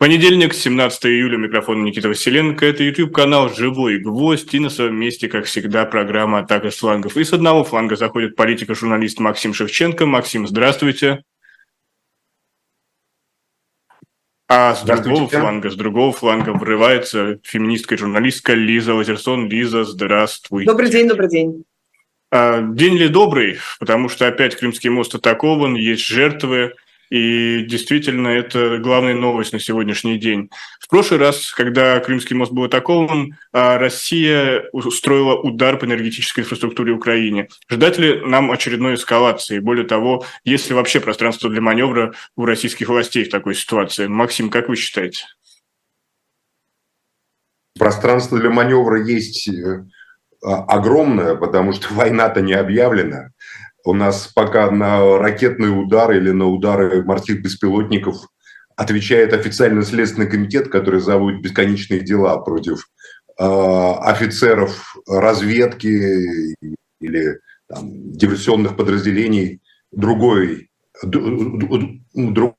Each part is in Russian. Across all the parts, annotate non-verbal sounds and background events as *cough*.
Понедельник, 17 июля, микрофон Никита Василенко. Это YouTube-канал «Живой гвоздь» и на своем месте, как всегда, программа «Атака с флангов». И с одного фланга заходит политика-журналист Максим Шевченко. Максим, здравствуйте. А с другого фланга, с другого фланга врывается феминистка и журналистка Лиза Лазерсон. Лиза, здравствуй. Добрый день, добрый день. А, день ли добрый, потому что опять Крымский мост атакован, есть жертвы. И действительно, это главная новость на сегодняшний день. В прошлый раз, когда Крымский мост был атакован, а, Россия устроила удар по энергетической инфраструктуре Украины. Ждать ли нам очередной эскалации? Более того, есть ли вообще пространство для маневра у российских властей в такой ситуации? Максим, как вы считаете? Пространство для маневра есть э, огромное, потому что *laughs* война-то не объявлена. У нас пока на ракетные удары или на удары морских беспилотников отвечает официальный следственный комитет, который заводит бесконечные дела против э, офицеров разведки или там, диверсионных подразделений другой, другого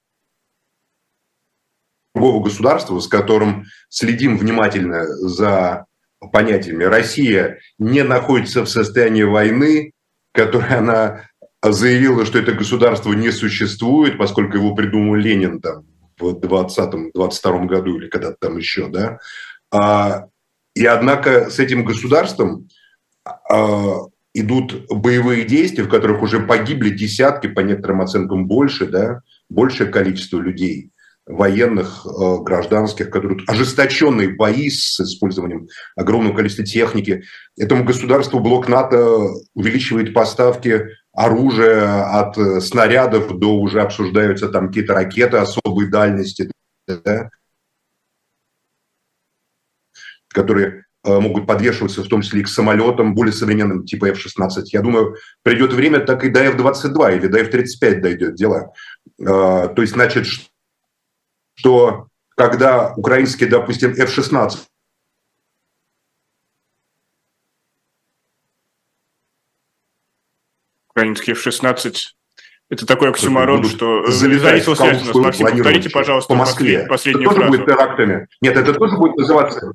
государства, с которым следим внимательно за понятиями. Россия не находится в состоянии войны, которой она заявила, что это государство не существует, поскольку его придумал Ленин там в 20-22 году или когда-то там еще, да. А, и однако с этим государством а, идут боевые действия, в которых уже погибли десятки, по некоторым оценкам больше, да, большее количество людей военных, э, гражданских, которые ожесточенные бои с использованием огромного количества техники. Этому государству блок НАТО увеличивает поставки оружия от э, снарядов до уже обсуждаются там какие-то ракеты особой дальности, да, которые э, могут подвешиваться в том числе и к самолетам более современным, типа F-16. Я думаю, придет время, так и до F-22 или до F-35 дойдет дело. То есть, значит, что когда украинский, допустим, F-16 украинский F-16 это такой оксюмарон, что залезает в связь у нас. Максим, повторите, пожалуйста, по Москве. последнюю это фразу. будет терактами. Нет, это тоже будет называться...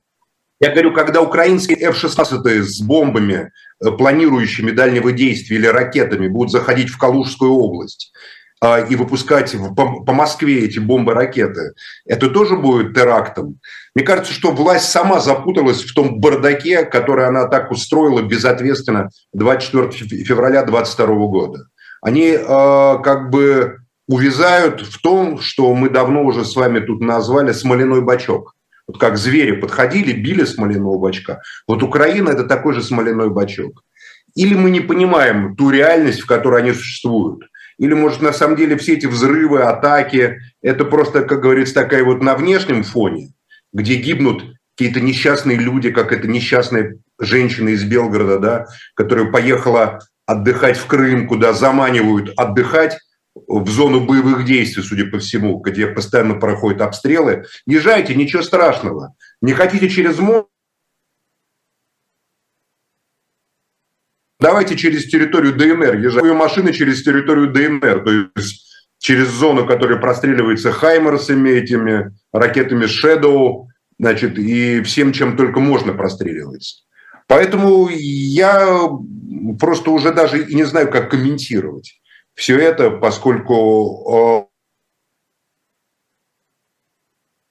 Я говорю, когда украинские F-16 с бомбами, э, планирующими дальнего действия или ракетами будут заходить в Калужскую область, и выпускать по, по Москве эти бомбы-ракеты, это тоже будет терактом. Мне кажется, что власть сама запуталась в том бардаке, который она так устроила безответственно 24 февраля 2022 года. Они э, как бы увязают в том, что мы давно уже с вами тут назвали смоляной бачок. Вот как звери подходили, били смоляного бачка. Вот Украина – это такой же смоляной бачок. Или мы не понимаем ту реальность, в которой они существуют – или, может, на самом деле все эти взрывы, атаки, это просто, как говорится, такая вот на внешнем фоне, где гибнут какие-то несчастные люди, как эта несчастная женщина из Белгорода, да, которая поехала отдыхать в Крым, куда заманивают отдыхать в зону боевых действий, судя по всему, где постоянно проходят обстрелы. Езжайте, ничего страшного. Не хотите через мост, Давайте через территорию ДНР езжаю машины через территорию ДНР, то есть через зону, которая простреливается Хаймерсами, этими ракетами Shadow, значит, и всем, чем только можно простреливается. Поэтому я просто уже даже и не знаю, как комментировать все это, поскольку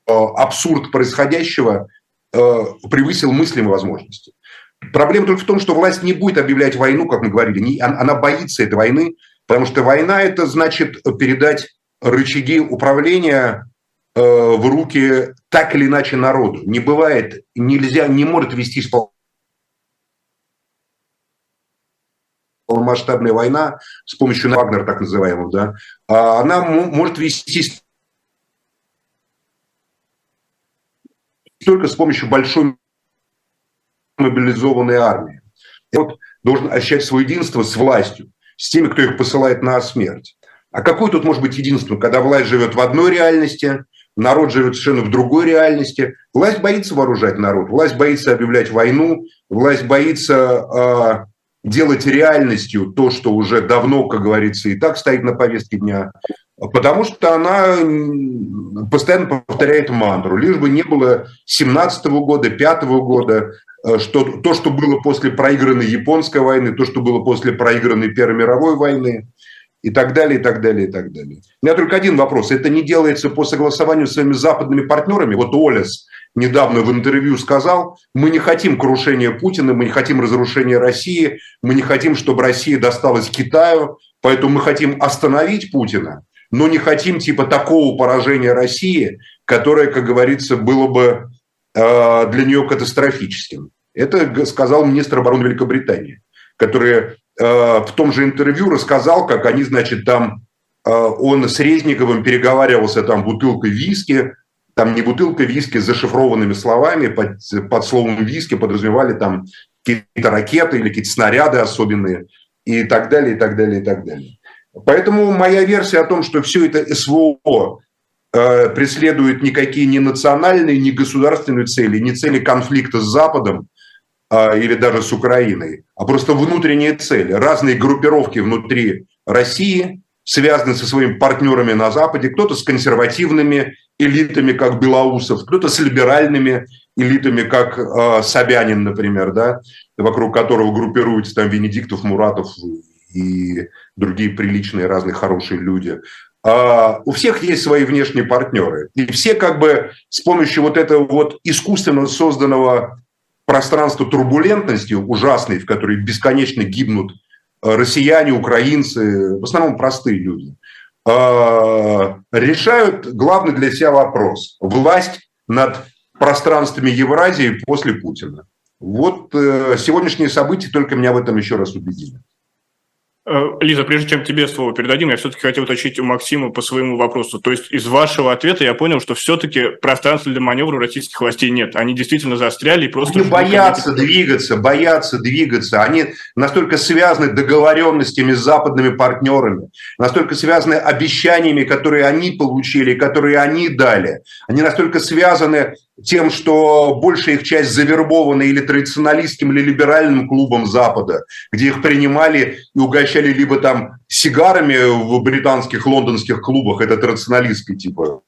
э, э, абсурд происходящего э, превысил мыслимые возможности. Проблема только в том, что власть не будет объявлять войну, как мы говорили. Она боится этой войны, потому что война – это значит передать рычаги управления э, в руки так или иначе народу. Не бывает, нельзя, не может вестись полномасштабная война с помощью Вагнера, так называемого, да, а она может вестись только с помощью большой мобилизованной армии. Вот должен ощущать свое единство с властью, с теми, кто их посылает на смерть. А какое тут может быть единство, когда власть живет в одной реальности, народ живет совершенно в другой реальности? Власть боится вооружать народ, власть боится объявлять войну, власть боится делать реальностью то, что уже давно, как говорится, и так стоит на повестке дня, потому что она постоянно повторяет мантру, лишь бы не было 17 года, 5 года, э, что, то, что было после проигранной японской войны, то, что было после проигранной Первой мировой войны, и так далее, и так далее, и так далее. У меня только один вопрос. Это не делается по согласованию с своими западными партнерами? Вот Олес недавно в интервью сказал, мы не хотим крушения Путина, мы не хотим разрушения России, мы не хотим, чтобы Россия досталась Китаю, поэтому мы хотим остановить Путина, но не хотим типа такого поражения России, которое, как говорится, было бы э, для нее катастрофическим. Это сказал министр обороны Великобритании, который Э, в том же интервью рассказал, как они, значит, там, э, он с Резниковым переговаривался там бутылкой виски, там не бутылка виски с зашифрованными словами, под, под словом виски подразумевали там какие-то ракеты или какие-то снаряды особенные и так далее, и так далее, и так далее. Поэтому моя версия о том, что все это СВО э, преследует никакие ни национальные, ни государственные цели, ни цели конфликта с Западом, или даже с Украиной, а просто внутренние цели. Разные группировки внутри России связаны со своими партнерами на Западе, кто-то с консервативными элитами, как Белоусов, кто-то с либеральными элитами, как э, Собянин, например, да, вокруг которого группируются там Венедиктов, Муратов и другие приличные, разные хорошие люди. Uh, у всех есть свои внешние партнеры. И все как бы с помощью вот этого вот искусственно созданного пространство турбулентности ужасной, в которой бесконечно гибнут э, россияне, украинцы, в основном простые люди, э, решают главный для себя вопрос – власть над пространствами Евразии после Путина. Вот э, сегодняшние события только меня в этом еще раз убедили. Э, Лиза, прежде чем тебе слово передадим, я все-таки хотел уточнить у Максима по своему вопросу. То есть из вашего ответа я понял, что все-таки пространства для маневра российских властей нет. Они действительно застряли и просто... Они боятся хотите... двигаться, боятся двигаться. Они настолько связаны договоренностями с западными партнерами, настолько связаны обещаниями, которые они получили, которые они дали. Они настолько связаны тем, что большая их часть завербована или традиционалистским, или либеральным клубом Запада, где их принимали и угощали либо там сигарами в британских, лондонских клубах, это традиционалистский типа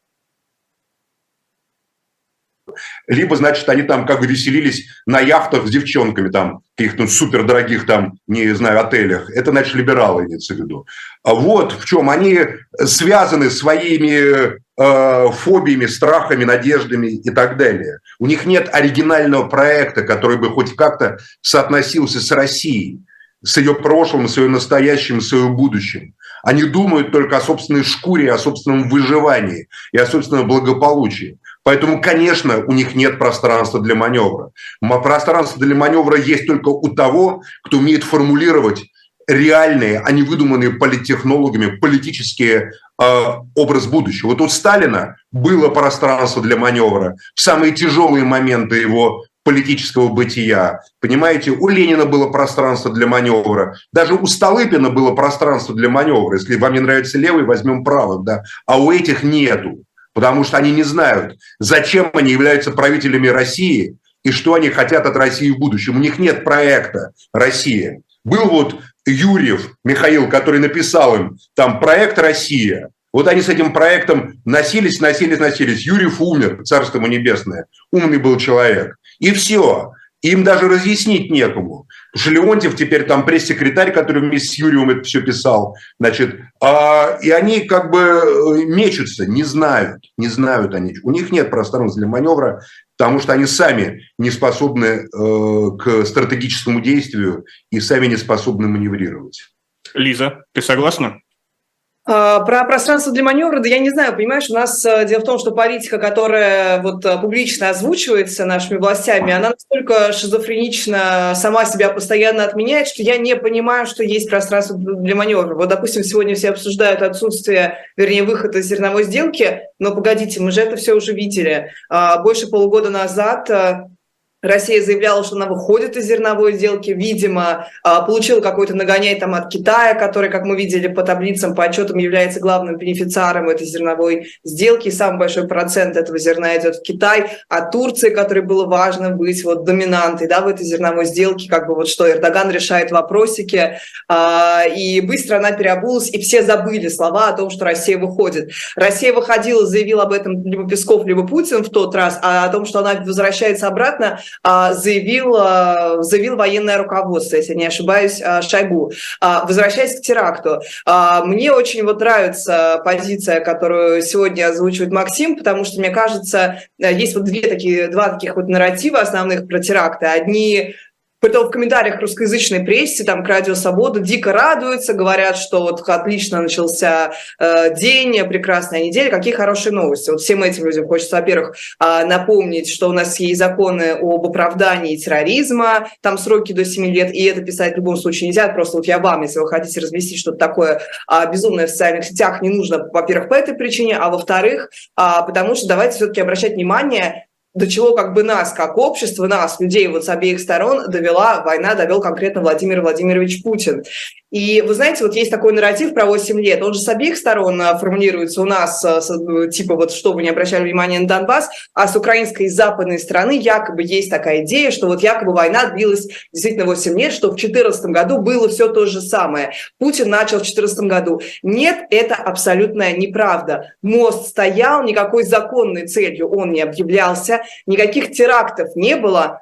либо, значит, они там как бы веселились на яхтах с девчонками там, каких-то супердорогих там, не знаю, отелях. Это, значит, либералы имеется в виду. А вот в чем они связаны своими э, фобиями, страхами, надеждами и так далее. У них нет оригинального проекта, который бы хоть как-то соотносился с Россией, с ее прошлым, с ее настоящим, с ее будущим. Они думают только о собственной шкуре, о собственном выживании и о собственном благополучии. Поэтому, конечно, у них нет пространства для маневра. Пространство для маневра есть только у того, кто умеет формулировать реальные, а не выдуманные политтехнологами политические э, образ будущего. Вот у Сталина было пространство для маневра в самые тяжелые моменты его политического бытия. Понимаете, у Ленина было пространство для маневра, даже у Столыпина было пространство для маневра. Если вам не нравится левый, возьмем правый, да, а у этих нету потому что они не знают, зачем они являются правителями России и что они хотят от России в будущем. У них нет проекта «Россия». Был вот Юрьев Михаил, который написал им там проект «Россия». Вот они с этим проектом носились, носились, носились. Юрьев умер, царство ему небесное. Умный был человек. И все. Им даже разъяснить некому. Что Леонтьев теперь там пресс-секретарь, который вместе с Юрием это все писал. Значит, а, и они как бы э, мечутся, не знают, не знают они. У них нет пространства для маневра, потому что они сами не способны э, к стратегическому действию и сами не способны маневрировать. Лиза, ты согласна? А, про пространство для маневра, да я не знаю, понимаешь, у нас э, дело в том, что политика, которая вот э, публично озвучивается нашими властями, она настолько шизофренично сама себя постоянно отменяет, что я не понимаю, что есть пространство для маневра. Вот, допустим, сегодня все обсуждают отсутствие, вернее, выход из зерновой сделки, но погодите, мы же это все уже видели. А, больше полугода назад э, Россия заявляла, что она выходит из зерновой сделки, видимо, а, получила какой-то нагоняй там от Китая, который, как мы видели по таблицам, по отчетам, является главным бенефициаром этой зерновой сделки. И самый большой процент этого зерна идет в Китай. А Турции, которой было важно быть вот доминантой да, в этой зерновой сделке, как бы вот что Эрдоган решает вопросики, а, и быстро она переобулась, и все забыли слова о том, что Россия выходит. Россия выходила, заявил об этом либо Песков, либо Путин в тот раз, а о том, что она возвращается обратно, заявил, а, заявил военное руководство, если не ошибаюсь, а, Шойгу. Возвращаясь к теракту, мне очень вот нравится позиция, которую сегодня озвучивает Максим, потому что, мне кажется, есть вот две такие, два таких вот нарратива основных про теракты. Одни Притом в комментариях русскоязычной прессе, там, к Радио Свобода дико радуются, говорят, что вот отлично начался э, день, прекрасная неделя, какие хорошие новости. Вот всем этим людям хочется, во-первых, э, напомнить, что у нас есть законы об оправдании терроризма, там сроки до 7 лет, и это писать в любом случае нельзя, просто вот я вам, если вы хотите разместить что-то такое э, безумное в социальных сетях, не нужно, во-первых, по этой причине, а во-вторых, э, потому что давайте все-таки обращать внимание до чего как бы нас, как общество, нас, людей вот с обеих сторон довела война, довел конкретно Владимир Владимирович Путин. И вы знаете, вот есть такой нарратив про 8 лет, он же с обеих сторон а, формулируется у нас, а, ну, типа вот, что вы не обращали внимания на Донбасс, а с украинской и западной стороны якобы есть такая идея, что вот якобы война длилась действительно 8 лет, что в 2014 году было все то же самое. Путин начал в 2014 году. Нет, это абсолютная неправда. Мост стоял, никакой законной целью он не объявлялся, никаких терактов не было,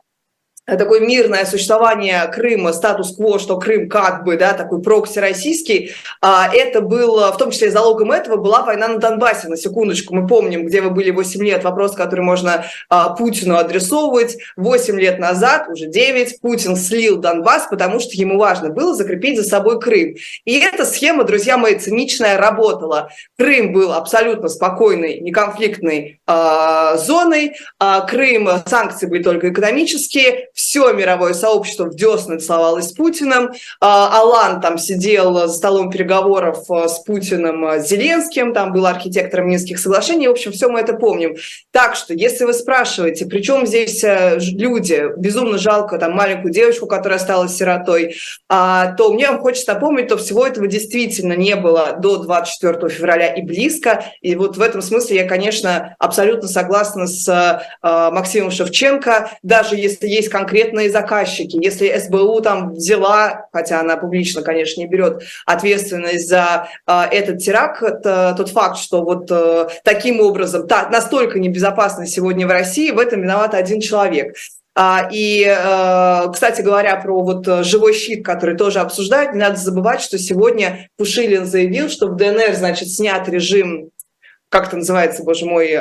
такое мирное существование Крыма, статус-кво, что Крым как бы, да, такой прокси российский, а, это было, в том числе залогом этого была война на Донбассе, на секундочку, мы помним, где вы были 8 лет, вопрос, который можно а, Путину адресовывать, 8 лет назад, уже 9, Путин слил Донбасс, потому что ему важно было закрепить за собой Крым. И эта схема, друзья мои, циничная, работала. Крым был абсолютно спокойной, неконфликтной э, зоной, э, Крым, санкции были только экономические, все мировое сообщество в десны целовалось с Путиным. А, Алан там сидел за столом переговоров а, с Путиным а, Зеленским, там был архитектором Минских соглашений. В общем, все мы это помним. Так что, если вы спрашиваете, при чем здесь люди, безумно жалко там маленькую девочку, которая стала сиротой, то мне вам хочется напомнить, что всего этого действительно не было до 24 февраля и близко. И вот в этом смысле я, конечно, абсолютно согласна с Максимом Шевченко. Даже если есть конкретные конкретные заказчики. Если СБУ там взяла, хотя она публично, конечно, не берет ответственность за э, этот теракт, тот факт, что вот э, таким образом, та, настолько небезопасно сегодня в России, в этом виноват один человек. А, и, э, кстати говоря, про вот живой щит, который тоже обсуждают, не надо забывать, что сегодня Пушилин заявил, что в ДНР, значит, снят режим, как это называется, боже мой,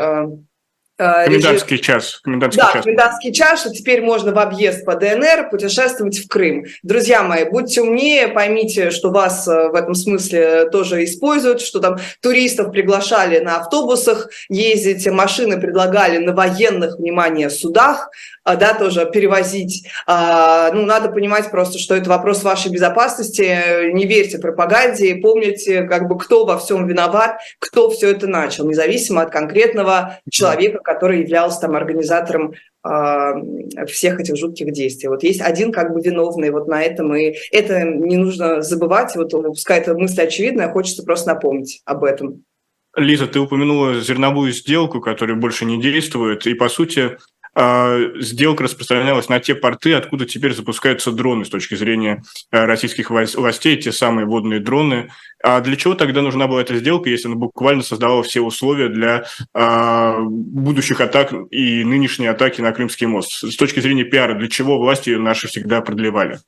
э, комендантский час. Комендантский да, час. комендантский час, что теперь можно в объезд по ДНР путешествовать в Крым. Друзья мои, будьте умнее, поймите, что вас э, в этом смысле тоже используют, что там туристов приглашали на автобусах ездить, машины предлагали на военных, внимание, судах, да, тоже перевозить. А, ну, надо понимать просто, что это вопрос вашей безопасности. Не верьте пропаганде, помните, как бы, кто во всем виноват, кто все это начал, независимо от конкретного человека, который являлся там организатором а, всех этих жутких действий. Вот есть один как бы виновный вот на этом, и это не нужно забывать. Вот пускай эта мысль очевидная, хочется просто напомнить об этом. Лиза, ты упомянула зерновую сделку, которая больше не действует, и, по сути, а, сделка распространялась на те порты, откуда теперь запускаются дроны с точки зрения а, российских властей, те самые водные дроны. А для чего тогда нужна была эта сделка, если она буквально создавала все условия для а, будущих атак и нынешней атаки на Крымский мост? С точки зрения пиара, для чего власти наши всегда продлевали?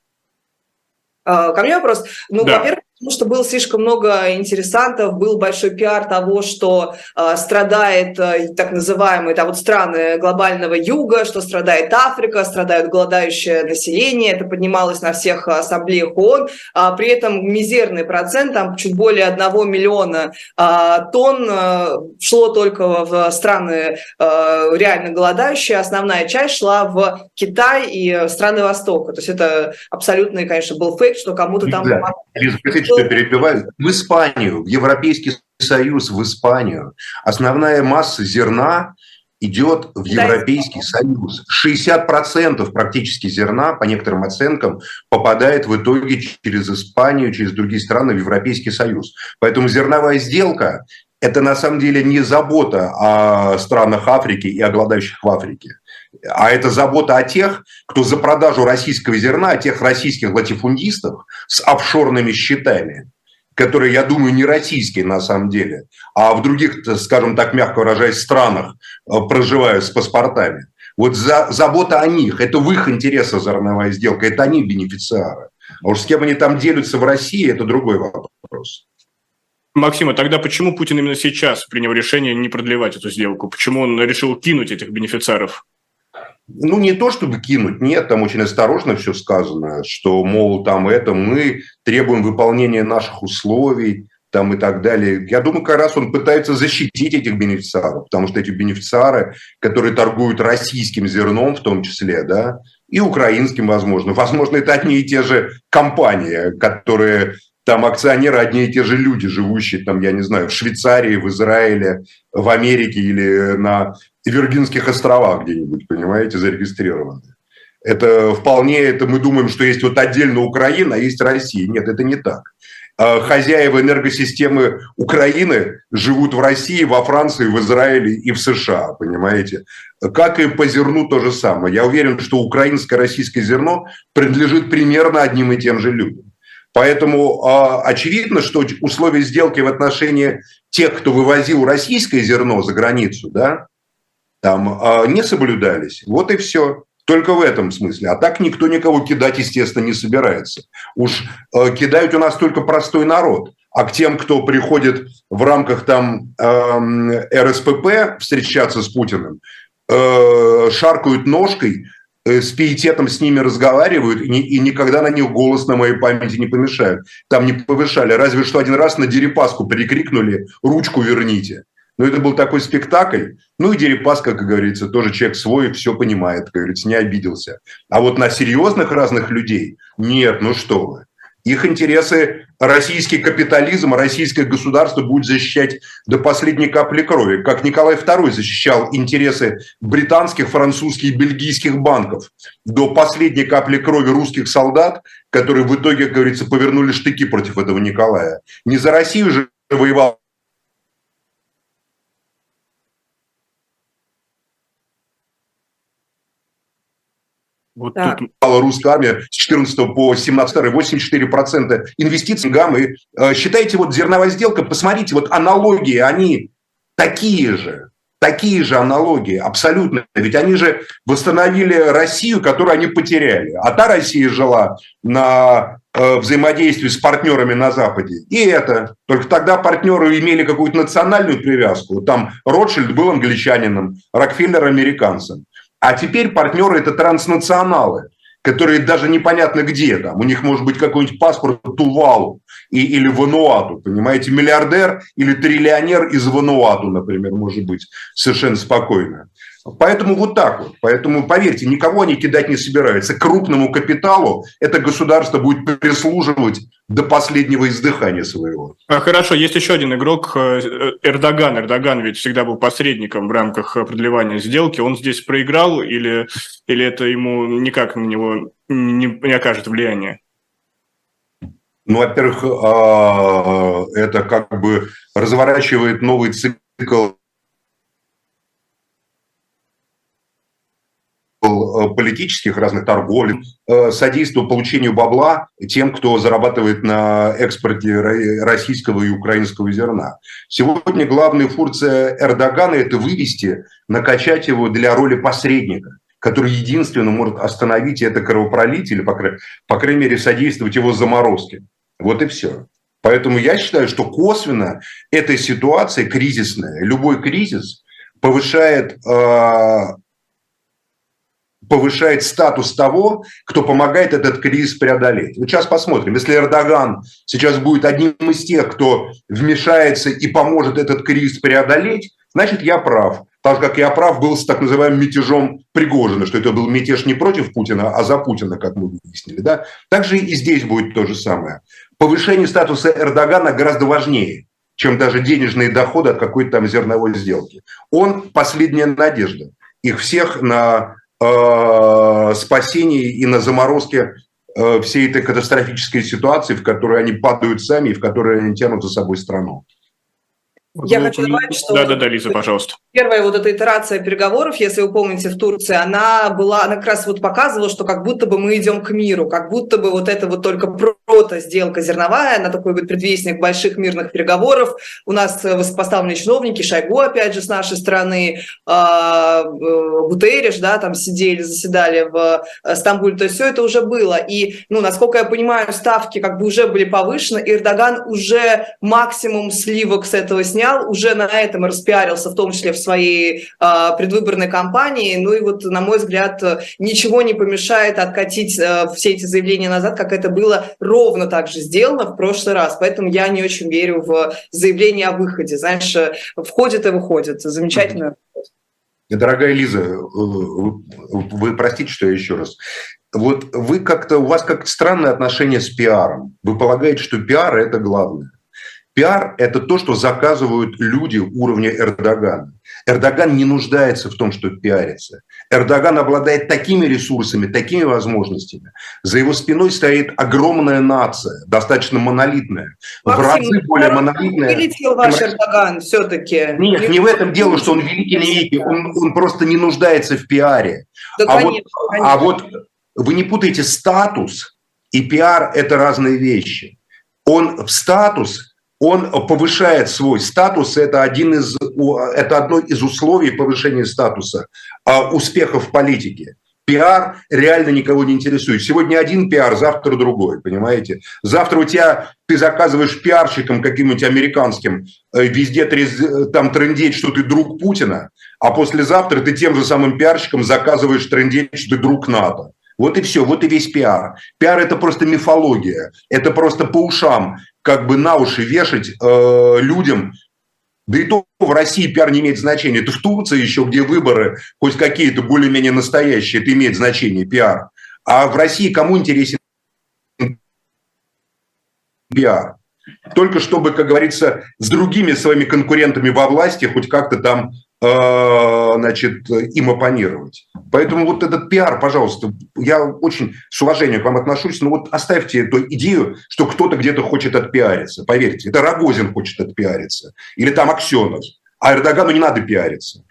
Ко мне вопрос. Ну, да. во-первых, Потому что было слишком много интересантов, был большой пиар того, что э, страдает э, так называемые да, вот страны глобального юга, что страдает Африка, страдает голодающее население. Это поднималось на всех ассамблеях ООН. А при этом мизерный процент, там чуть более одного миллиона э, тонн э, шло только в страны э, реально голодающие. Основная часть шла в Китай и страны Востока. То есть это абсолютный, конечно, был фейк, что кому-то там... Да. Что перебиваю, в Испанию, в Европейский Союз, в Испанию. Основная масса зерна идет в Европейский Союз. 60% практически зерна, по некоторым оценкам, попадает в итоге через Испанию, через другие страны в Европейский Союз. Поэтому зерновая сделка – это на самом деле не забота о странах Африки и о голодающих в Африке, а это забота о тех, кто за продажу российского зерна, о тех российских латифундистов с офшорными счетами, которые, я думаю, не российские на самом деле, а в других, скажем так, мягко выражаясь, странах э, проживают с паспортами. Вот за, забота о них, это в их интересах зерновая сделка, это они бенефициары. А уж с кем они там делятся в России, это другой вопрос. Максима, тогда почему Путин именно сейчас принял решение не продлевать эту сделку? Почему он решил кинуть этих бенефициаров? Ну, не то чтобы кинуть, нет, там очень осторожно все сказано, что, мол, там это мы требуем выполнения наших условий, там и так далее. Я думаю, как раз он пытается защитить этих бенефициаров, потому что эти бенефициары, которые торгуют российским зерном в том числе, да, и украинским, возможно. Возможно, это одни и те же компании, которые там акционеры одни и те же люди, живущие там, я не знаю, в Швейцарии, в Израиле, в Америке или на Виргинских островах где-нибудь, понимаете, зарегистрированы. Это вполне, это мы думаем, что есть вот отдельно Украина, а есть Россия. Нет, это не так. А хозяева энергосистемы Украины живут в России, во Франции, в Израиле и в США, понимаете? Как и по зерну то же самое. Я уверен, что украинское российское зерно принадлежит примерно одним и тем же людям. Поэтому э, очевидно, что условия сделки в отношении тех, кто вывозил российское зерно за границу, да, там э, не соблюдались. Вот и все. Только в этом смысле. А так никто никого кидать, естественно, не собирается. Уж э, кидают у нас только простой народ. А к тем, кто приходит в рамках там э, РСПП встречаться с Путиным, э, шаркают ножкой, с пиететом с ними разговаривают и, и никогда на них голос на моей памяти не помешают. Там не повышали. Разве что один раз на Дерипаску прикрикнули «ручку верните». Но это был такой спектакль. Ну и Дерипаска, как говорится, тоже человек свой, все понимает, как говорится, не обиделся. А вот на серьезных разных людей нет, ну что вы. Их интересы российский капитализм, российское государство будет защищать до последней капли крови, как Николай II защищал интересы британских, французских и бельгийских банков до последней капли крови русских солдат, которые в итоге, как говорится, повернули штыки против этого Николая. Не за Россию же воевал Вот так. тут русская армия с 14 по 17 84% инвестиций гаммы. Э, считайте, вот зерновая сделка, посмотрите, вот аналогии, они такие же, такие же аналогии, абсолютно. Ведь они же восстановили Россию, которую они потеряли. А та Россия жила на э, взаимодействии с партнерами на Западе. И это. Только тогда партнеры имели какую-то национальную привязку. Там Ротшильд был англичанином, Рокфеллер американцем. А теперь партнеры – это транснационалы, которые даже непонятно где там. У них может быть какой-нибудь паспорт Тувалу и, или Вануату, понимаете, миллиардер или триллионер из Вануату, например, может быть, совершенно спокойно. Поэтому вот так вот. Поэтому, поверьте, никого они кидать не собираются. Крупному капиталу это государство будет прислуживать до последнего издыхания своего. А, хорошо, есть еще один игрок, э, Эрдоган. Эрдоган ведь всегда был посредником в рамках продлевания сделки. Он здесь проиграл или, или это ему никак на него не, не окажет влияния? Ну, во-первых, а, это как бы разворачивает новый цикл политических разных торговли, э, содействовал получению бабла тем, кто зарабатывает на экспорте российского и украинского зерна. Сегодня главная функция Эрдогана – это вывести, накачать его для роли посредника который единственно может остановить это кровопролитие или, по, по крайней мере, содействовать его заморозке. Вот и все. Поэтому я считаю, что косвенно эта ситуация кризисная, любой кризис повышает э, повышает статус того, кто помогает этот кризис преодолеть. Вот сейчас посмотрим. Если Эрдоган сейчас будет одним из тех, кто вмешается и поможет этот кризис преодолеть, значит, я прав. Так как я прав был с так называемым мятежом Пригожина, что это был мятеж не против Путина, а за Путина, как мы выяснили. Да? Также и здесь будет то же самое. Повышение статуса Эрдогана гораздо важнее, чем даже денежные доходы от какой-то там зерновой сделки. Он последняя надежда их всех на э, спасение и на заморозке э, всей этой катастрофической ситуации, в которой они падают сами и в которой они тянут за собой страну. Я ну, хочу добавить, что... Да, да, да, Лиза, пожалуйста. Первая вот эта итерация переговоров, если вы помните, в Турции, она была, она как раз вот показывала, что как будто бы мы идем к миру, как будто бы вот это вот только прото-сделка зерновая, она такой вот предвестник больших мирных переговоров. У нас высокопоставленные чиновники, Шойгу, опять же, с нашей стороны, а, э, Гутерриш, да, там сидели, заседали в э, Стамбуле, то есть все это уже было. И, ну, насколько я понимаю, ставки как бы уже были повышены, Эрдоган уже максимум сливок с этого снял, уже на этом распиарился, в том числе в своей э, предвыборной кампании. Ну и вот, на мой взгляд, ничего не помешает откатить э, все эти заявления назад, как это было ровно так же сделано в прошлый раз. Поэтому я не очень верю в заявление о выходе. Знаешь, входит и выходит. Замечательно. Дорогая Лиза, э, вы, вы простите, что я еще раз. Вот вы как-то, у вас как-то странное отношение с пиаром. Вы полагаете, что пиар – это главное. Пиар – это то, что заказывают люди уровня Эрдогана. Эрдоган не нуждается в том, чтобы пиариться. Эрдоган обладает такими ресурсами, такими возможностями. За его спиной стоит огромная нация, достаточно монолитная. Максим, в разы более монолитная. Вылетел ваш Эрдоган все-таки. Нет, не в этом дело, что он великий великий. Он, он просто не нуждается в пиаре. Да, а, конечно, вот, конечно. а вот вы не путаете статус и пиар – это разные вещи. Он в статус он повышает свой статус, это, один из, это одно из условий повышения статуса а, успехов в политике. Пиар реально никого не интересует. Сегодня один пиар, завтра другой, понимаете? Завтра у тебя, ты заказываешь пиарщиком каким-нибудь американским, э, везде там трендеть, что ты друг Путина, а послезавтра ты тем же самым пиарщиком заказываешь трендеть, что ты друг НАТО. Вот и все, вот и весь пиар. Пиар – это просто мифология, это просто по ушам как бы на уши вешать э, людям, да и то в России пиар не имеет значения. Это в Турции еще, где выборы хоть какие-то более-менее настоящие, это имеет значение, пиар. А в России кому интересен пиар? Только чтобы, как говорится, с другими своими конкурентами во власти хоть как-то там значит, им оппонировать. Поэтому вот этот пиар, пожалуйста, я очень с уважением к вам отношусь, но вот оставьте эту идею, что кто-то где-то хочет отпиариться. Поверьте, это Рогозин хочет отпиариться. Или там Аксенов. А Эрдогану не надо пиариться.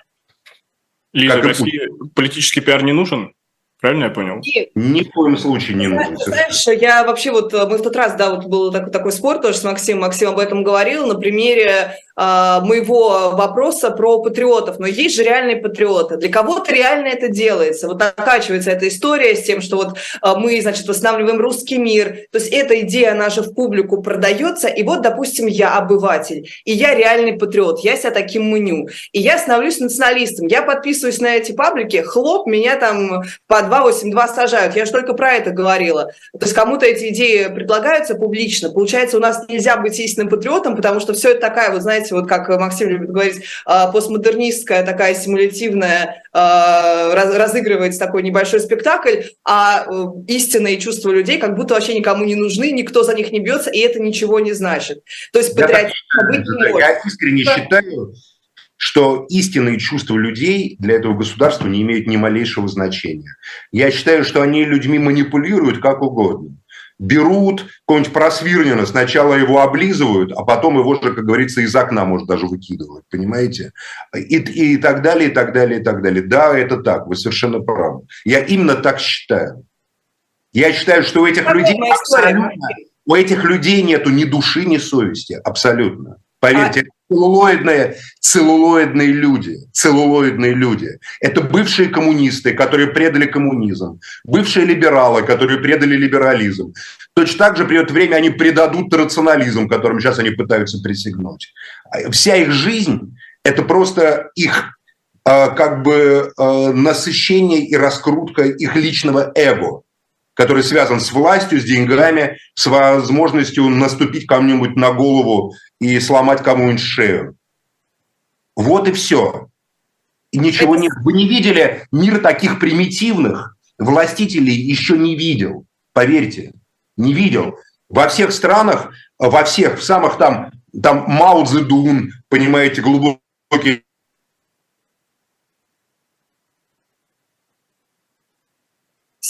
Лиза, России политический пиар не нужен? Правильно я понял? Ни в коем случае не нужен. Знаешь, я вообще вот, мы в тот раз, да, вот был такой, такой спор тоже с Максимом, Максим об этом говорил, на примере моего вопроса про патриотов. Но есть же реальные патриоты. Для кого-то реально это делается. Вот накачивается эта история с тем, что вот а, мы, значит, восстанавливаем русский мир. То есть эта идея наша в публику продается. И вот, допустим, я обыватель, и я реальный патриот, я себя таким мню. И я становлюсь националистом. Я подписываюсь на эти паблики, хлоп, меня там по 282 сажают. Я же только про это говорила. То есть кому-то эти идеи предлагаются публично. Получается, у нас нельзя быть истинным патриотом, потому что все это такая, вот знаете, знаете, вот как Максим любит говорить, а, постмодернистская такая симулятивная, а, разыгрывается такой небольшой спектакль, а э, истинные чувства людей как будто вообще никому не нужны, никто за них не бьется, и это ничего не значит. То есть патриотизм быть не может. Я искренне да. считаю, что истинные чувства людей для этого государства не имеют ни малейшего значения. Я считаю, что они людьми манипулируют как угодно берут какого-нибудь просвирнина, сначала его облизывают, а потом его же, как говорится, из окна, может, даже выкидывают, понимаете? И, и так далее, и так далее, и так далее. Да, это так, вы совершенно правы. Я именно так считаю. Я считаю, что у этих людей абсолютно, у этих людей нету ни души, ни совести, абсолютно. Поверьте, а... целлулоидные, целлулоидные люди, целлулоидные люди. Это бывшие коммунисты, которые предали коммунизм, бывшие либералы, которые предали либерализм. Точно так же придет время, они предадут рационализм, которым сейчас они пытаются присягнуть. Вся их жизнь – это просто их а, как бы а, насыщение и раскрутка их личного эго который связан с властью, с деньгами, с возможностью наступить кому-нибудь на голову и сломать кому-нибудь шею. Вот и все. И ничего нет. Вы не видели мир таких примитивных властителей еще не видел. Поверьте, не видел. Во всех странах, во всех, в самых там там Мао Цзэдун, понимаете, глубокий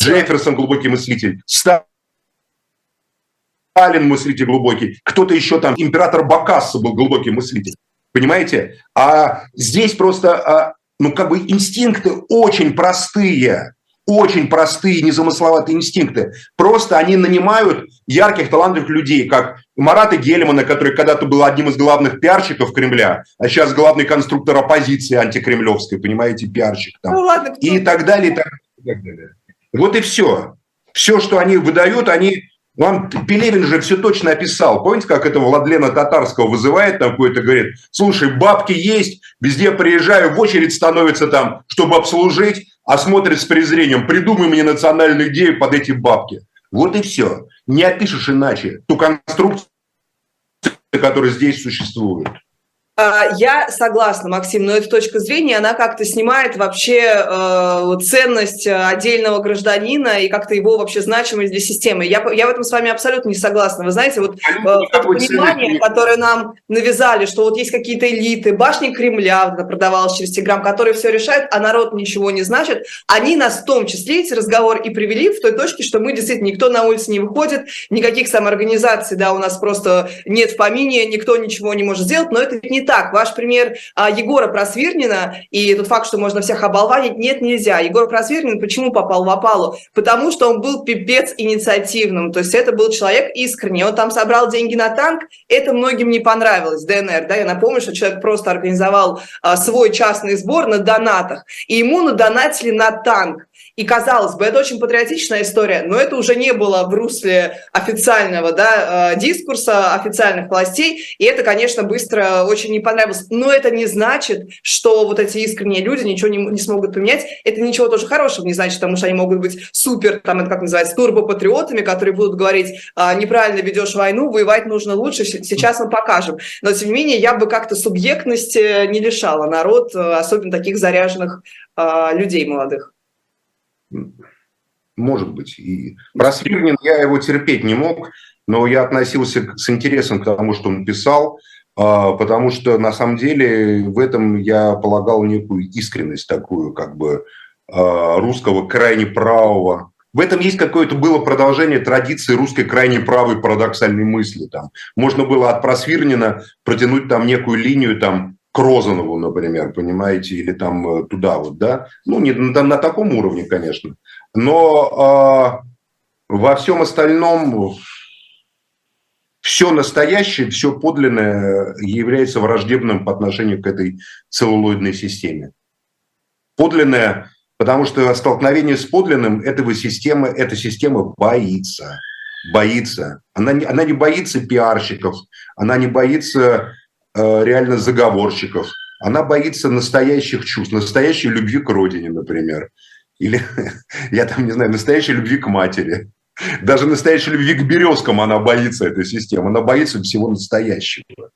Джефферсон глубокий мыслитель, Сталин мыслитель глубокий, кто-то еще там, император Бакасса был глубокий мыслитель. Понимаете? А здесь просто, а, ну, как бы инстинкты очень простые, очень простые, незамысловатые инстинкты. Просто они нанимают ярких, талантливых людей, как Марата Гельмана, который когда-то был одним из главных пиарщиков Кремля, а сейчас главный конструктор оппозиции антикремлевской, понимаете, пиарщик там. Ну, ладно, кто... И так далее, и так, и так далее. Вот и все. Все, что они выдают, они вам Пелевин же все точно описал. Помните, как этого Владлена Татарского вызывает там какой-то, говорит, слушай, бабки есть, везде приезжаю, в очередь становится там, чтобы обслужить, а смотрит с презрением, придумай мне национальную идею под эти бабки. Вот и все. Не опишешь иначе ту конструкцию, которая здесь существует. А, я согласна, Максим, но эта точка зрения, она как-то снимает вообще э, ценность отдельного гражданина и как-то его вообще значимость для системы. Я, я в этом с вами абсолютно не согласна. Вы знаете, вот э, понимание, которое нам навязали, что вот есть какие-то элиты, башни Кремля продавалась через Телеграм, которые все решают, а народ ничего не значит, они нас в том числе, эти разговоры и привели в той точке, что мы действительно, никто на улице не выходит, никаких самоорганизаций, да, у нас просто нет в помине, никто ничего не может сделать, но это не так. Ваш пример а, Егора Просвирнина и тот факт, что можно всех оболванить, нет, нельзя. Егор Просвирнин почему попал в опалу? Потому что он был пипец инициативным. То есть это был человек искренний. Он там собрал деньги на танк. Это многим не понравилось, ДНР. Да? Я напомню, что человек просто организовал а, свой частный сбор на донатах. И ему надонатили на танк. И казалось бы, это очень патриотичная история, но это уже не было в русле официального да, э, дискурса официальных властей, и это, конечно, быстро очень не понравилось. Но это не значит, что вот эти искренние люди ничего не, не смогут поменять. Это ничего тоже хорошего не значит, потому что они могут быть супер, там это как называется, турбопатриотами, которые будут говорить, «А, неправильно ведешь войну, воевать нужно лучше, сейчас мы покажем. Но, тем не менее, я бы как-то субъектности не лишала народ, э, особенно таких заряженных людей молодых. Может быть. И про Смирнин я его терпеть не мог, но я относился с интересом к тому, что он писал, а, потому что на самом деле в этом я полагал некую искренность такую, как бы а, русского крайне правого. В этом есть какое-то было продолжение традиции русской крайне правой парадоксальной мысли. Там. Можно было от Просвирнина протянуть там некую линию там, к Розанову, например, понимаете, или там э, туда вот, да. Ну, не на, на таком уровне, конечно. Но э, во всем остальном все настоящее, все подлинное является враждебным по отношению к этой целлулоидной системе. Подлинное, потому что столкновение с подлинным этого системы, эта система боится. Боится. Она не, она не боится пиарщиков, она не боится реально заговорщиков. Она боится настоящих чувств, настоящей любви к родине, например. Или, *laughs* я там не знаю, настоящей любви к матери. Даже настоящей любви к березкам она боится этой системы. Она боится всего настоящего.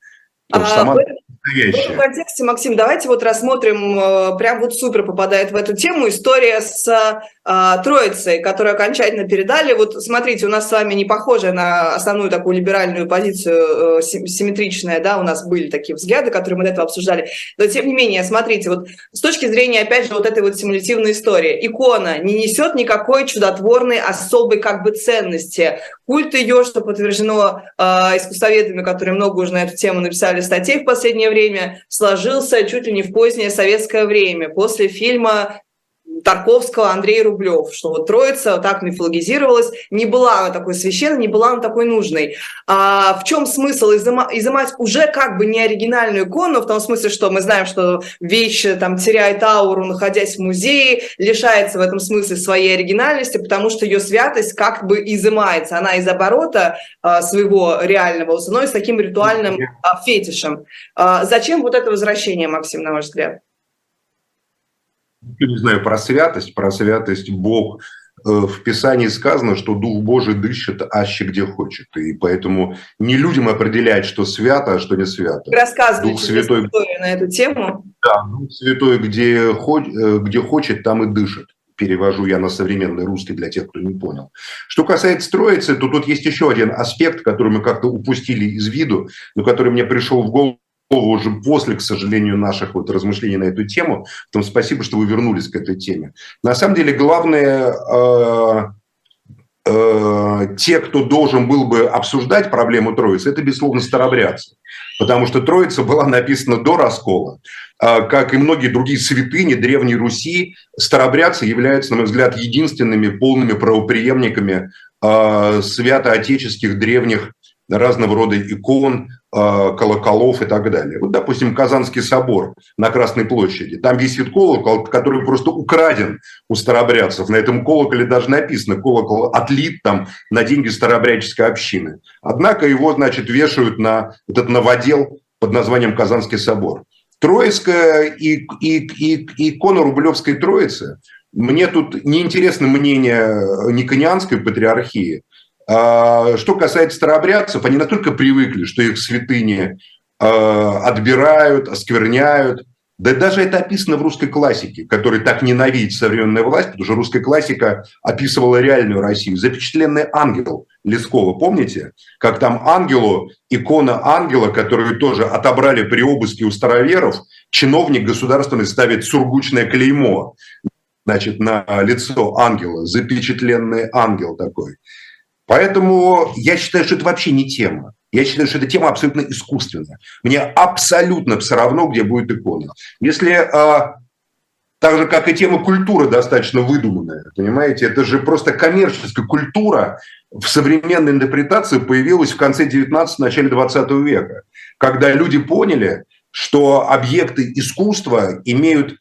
Потому что а, сама в этом контексте, Максим, давайте вот рассмотрим, э, прям вот супер попадает в эту тему, история с а, Троицей, которую окончательно передали. Вот смотрите, у нас с вами не похожая на основную такую либеральную позицию, э, симметричная, да, у нас были такие взгляды, которые мы до этого обсуждали. Но тем не менее, смотрите, вот с точки зрения, опять же, вот этой вот симулятивной истории, икона не несет никакой чудотворной особой как бы ценности. Культ ее, что подтверждено э, искусствоведами, которые много уже на эту тему написали статей в последнее время, сложился чуть ли не в позднее советское время, после фильма Тарковского Андрей Рублев, что вот Троица так мифологизировалась, не была она такой священной, не была она такой нужной. А в чем смысл изыма, изымать уже как бы не оригинальную икону, в том смысле, что мы знаем, что вещь там теряет ауру, находясь в музее, лишается в этом смысле своей оригинальности, потому что ее святость как бы изымается, она из оборота а, своего реального становится таким ритуальным а, фетишем. А, зачем вот это возвращение, Максим, на ваш взгляд? Не знаю про святость, про святость Бог. Э, в Писании сказано, что Дух Божий дышит аще где хочет. И поэтому не людям определять, что свято, а что не свято. Рассказывайте Дух Святой... на эту тему. Да, Дух Святой, где, э, где хочет, там и дышит. перевожу я на современный русский для тех, кто не понял. Что касается Троицы, то тут есть еще один аспект, который мы как-то упустили из виду, но который мне пришел в голову уже после, к сожалению, наших вот размышлений на эту тему. Поэтому спасибо, что вы вернулись к этой теме. На самом деле, главное, э, э, те, кто должен был бы обсуждать проблему Троицы, это, безусловно, старобрядцы. Потому что Троица была написана до раскола. Э, как и многие другие святыни Древней Руси, старобрядцы являются, на мой взгляд, единственными полными правоприемниками э, святоотеческих древних разного рода икон, колоколов и так далее. Вот, допустим, Казанский собор на Красной площади. Там висит колокол, который просто украден у старобрядцев. На этом колоколе даже написано колокол отлит там на деньги старообрядческой общины. Однако его, значит, вешают на этот новодел под названием Казанский собор. Троицкая и, и, и, и икона Рублевской Троицы. Мне тут неинтересно мнение Никонианской патриархии, что касается старообрядцев, они настолько привыкли, что их святыни а, отбирают, оскверняют. Да даже это описано в русской классике, которая так ненавидит современная власть, потому что русская классика описывала реальную Россию. Запечатленный ангел Лескова, помните? Как там ангелу, икона ангела, которую тоже отобрали при обыске у староверов, чиновник государственный ставит сургучное клеймо значит, на лицо ангела, запечатленный ангел такой. Поэтому я считаю, что это вообще не тема. Я считаю, что эта тема абсолютно искусственная. Мне абсолютно все равно, где будет икона. Если а, так же, как и тема культуры достаточно выдуманная, понимаете, это же просто коммерческая культура в современной интерпретации появилась в конце 19 начале 20 века, когда люди поняли, что объекты искусства имеют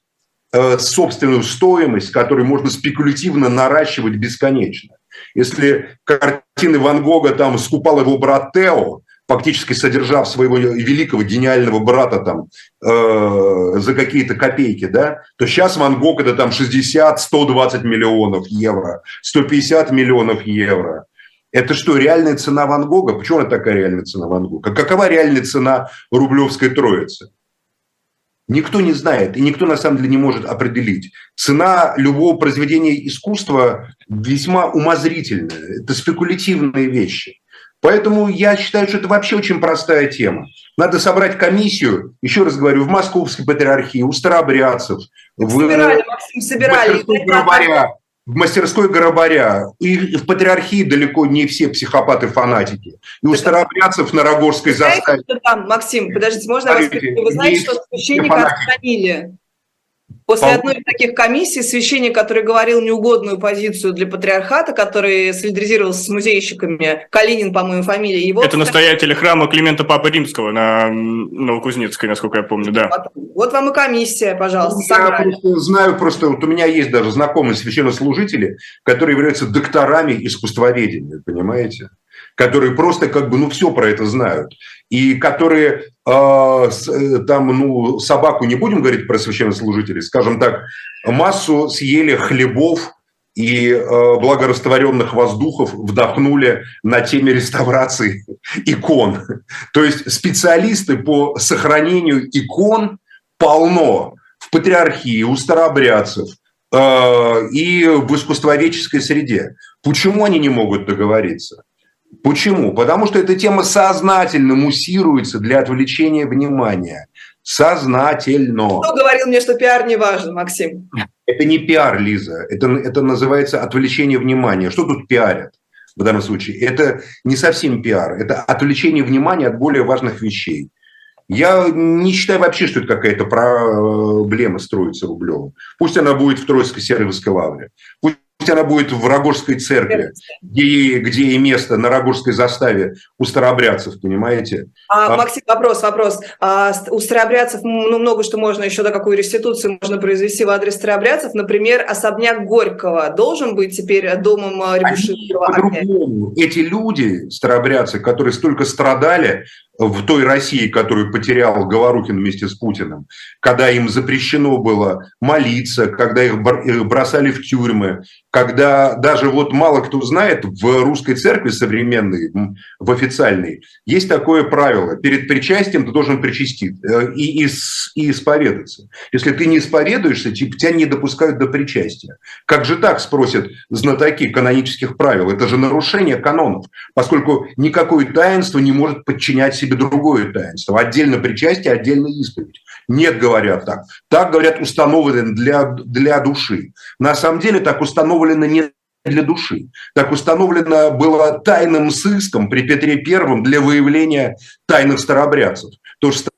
э, собственную стоимость, которую можно спекулятивно наращивать бесконечно. Если картины Ван Гога там скупал его брат Тео, фактически содержав своего великого гениального брата там э, за какие-то копейки, да, то сейчас Ван Гог это там 60-120 миллионов евро, 150 миллионов евро. Это что, реальная цена Ван Гога? Почему она такая реальная цена Ван Гога? Какова реальная цена Рублевской Троицы? Никто не знает, и никто на самом деле не может определить. Цена любого произведения искусства весьма умозрительная. Это спекулятивные вещи. Поэтому я считаю, что это вообще очень простая тема. Надо собрать комиссию, еще раз говорю, в Московской патриархии, у старообрядцев. Собирали, в, Максим, собирали. В в мастерской Горобаря. И в патриархии далеко не все психопаты-фанатики. И у старообрядцев на Рогорской заставе. Там, Максим, подождите, можно вас Вы знаете, что священника отстранили? После одной из таких комиссий священник, который говорил неугодную позицию для патриархата, который солидаризировался с музейщиками, Калинин, по-моему, фамилия его... Это настоятель храма Климента Папы Римского на Новокузнецкой, насколько я помню, да. Вот вам и комиссия, пожалуйста. Я просто знаю, просто вот у меня есть даже знакомые священнослужители, которые являются докторами искусствоведения, понимаете? Которые просто как бы, ну, все про это знают, и которые а, э, там, ну, собаку не будем говорить про священнослужителей, скажем так, массу съели хлебов и э, благорастворенных воздухов вдохнули на теме реставрации *laughs* икон. То есть специалисты по сохранению икон полно в патриархии, у старообрядцев, э, и в искусствоведческой среде. Почему они не могут договориться? Почему? Потому что эта тема сознательно муссируется для отвлечения внимания. Сознательно. Кто говорил мне, что пиар не важен, Максим? Это не пиар, Лиза. Это, это называется отвлечение внимания. Что тут пиарят в данном случае? Это не совсем пиар. Это отвлечение внимания от более важных вещей. Я не считаю вообще, что это какая-то проблема строится Рублевым. Пусть она будет в Троицкой Сервисской лавре. Пусть Пусть она будет в Рогожской церкви, где, где и место на Рогожской заставе у старообрядцев, понимаете? А, а, Максим, вопрос, вопрос. А, у старообрядцев ну, много что можно, еще да, какую реституцию можно произвести в адрес старообрядцев. Например, особняк Горького должен быть теперь домом а, Рябушинского По-другому. Эти люди, старообрядцы, которые столько страдали в той России, которую потерял Говорухин вместе с Путиным, когда им запрещено было молиться, когда их бросали в тюрьмы, когда даже вот мало кто знает, в русской церкви современной, в официальной, есть такое правило. Перед причастием ты должен причастить э, и, и, и исповедаться. Если ты не исповедуешься, тебя не допускают до причастия. Как же так, спросят знатоки канонических правил? Это же нарушение канонов, поскольку никакое таинство не может подчинять себе другое таинство. Отдельно причастие, отдельно исповедь. Нет, говорят так. Так, говорят, установлено для, для души. На самом деле так установлено не для души. Так установлено было тайным сыском при Петре Первом для выявления тайных старобрядцев. То, что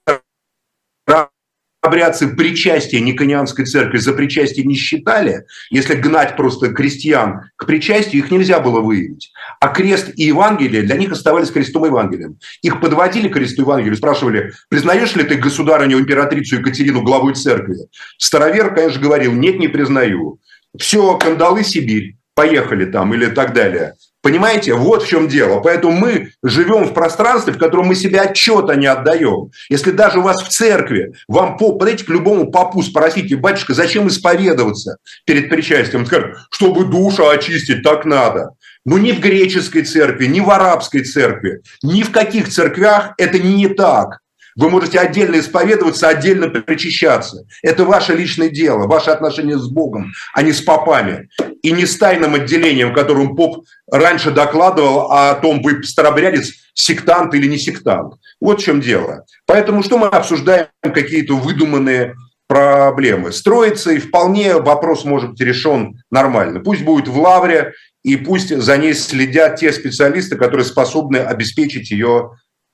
обрядцы причастия Никонианской церкви за причастие не считали, если гнать просто крестьян к причастию, их нельзя было выявить. А крест и Евангелие для них оставались крестом и Евангелием. Их подводили к кресту Евангелию, спрашивали, признаешь ли ты государыню императрицу Екатерину главой церкви? Старовер, конечно, говорил, нет, не признаю. Все, кандалы Сибирь, поехали там или так далее. Понимаете, вот в чем дело. Поэтому мы живем в пространстве, в котором мы себе отчета не отдаем. Если даже у вас в церкви, вам по, подойти к любому попу, спросите, батюшка, зачем исповедоваться перед причастием? Он скажет, чтобы душу очистить, так надо. Но ни в греческой церкви, ни в арабской церкви, ни в каких церквях это не так. Вы можете отдельно исповедоваться, отдельно причащаться. Это ваше личное дело, ваше отношение с Богом, а не с попами. И не с тайным отделением, которым поп раньше докладывал о том, вы старобрядец, сектант или не сектант. Вот в чем дело. Поэтому что мы обсуждаем какие-то выдуманные проблемы? Строится, и вполне вопрос может быть решен нормально. Пусть будет в лавре, и пусть за ней следят те специалисты, которые способны обеспечить ее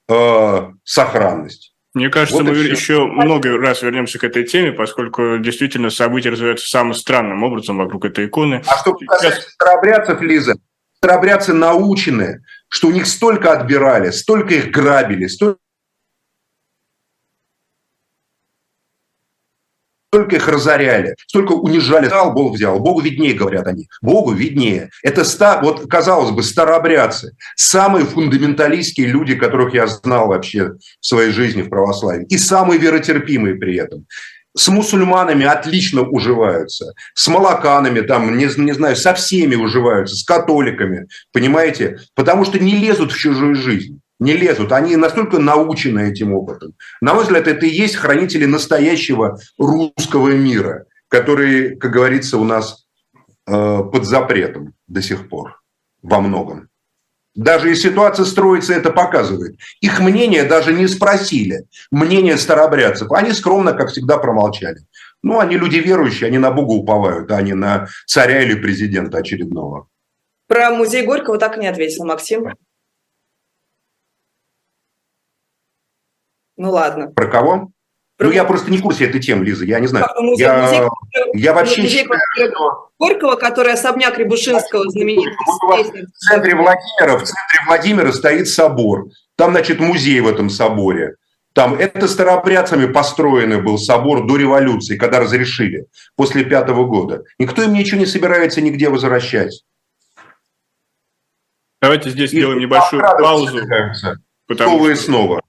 э, сохранность. Мне кажется, вот мы еще много раз вернемся к этой теме, поскольку действительно события развиваются самым странным образом вокруг этой иконы. А что касается Сейчас... старобрядцев, Лиза, старобрядцы научены, что у них столько отбирали, столько их грабили, столько столько их разоряли, столько унижали. Дал, Бог взял, Богу виднее, говорят они. Богу виднее. Это, ста, вот, казалось бы, старообрядцы. Самые фундаменталистские люди, которых я знал вообще в своей жизни в православии. И самые веротерпимые при этом с мусульманами отлично уживаются, с молоканами, там, не, не знаю, со всеми уживаются, с католиками, понимаете? Потому что не лезут в чужую жизнь не лезут. Они настолько научены этим опытом. На мой взгляд, это и есть хранители настоящего русского мира, который, как говорится, у нас э, под запретом до сих пор во многом. Даже и ситуация строится, это показывает. Их мнение даже не спросили. Мнение старобрядцев. Они скромно, как всегда, промолчали. Ну, они люди верующие, они на Бога уповают, а не на царя или президента очередного. Про музей Горького так и не ответил Максим. Ну ладно. Про кого? Про... Ну, я просто не в курсе этой темы, Лиза, я не знаю. Музей, я, музей, я вообще музей, считаю, что... Горького, который особняк Рябушинского знаменитый. В центре Владимира, в центре Владимира стоит собор. Там, значит, музей в этом соборе. Там это старообрядцами построенный был собор до революции, когда разрешили, после пятого года. Никто им ничего не собирается нигде возвращать. Давайте здесь И сделаем небольшую паузу. Потому снова и снова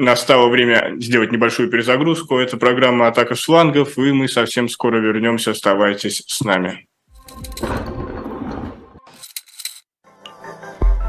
настало время сделать небольшую перезагрузку. Это программа «Атака с флангов», и мы совсем скоро вернемся. Оставайтесь с нами.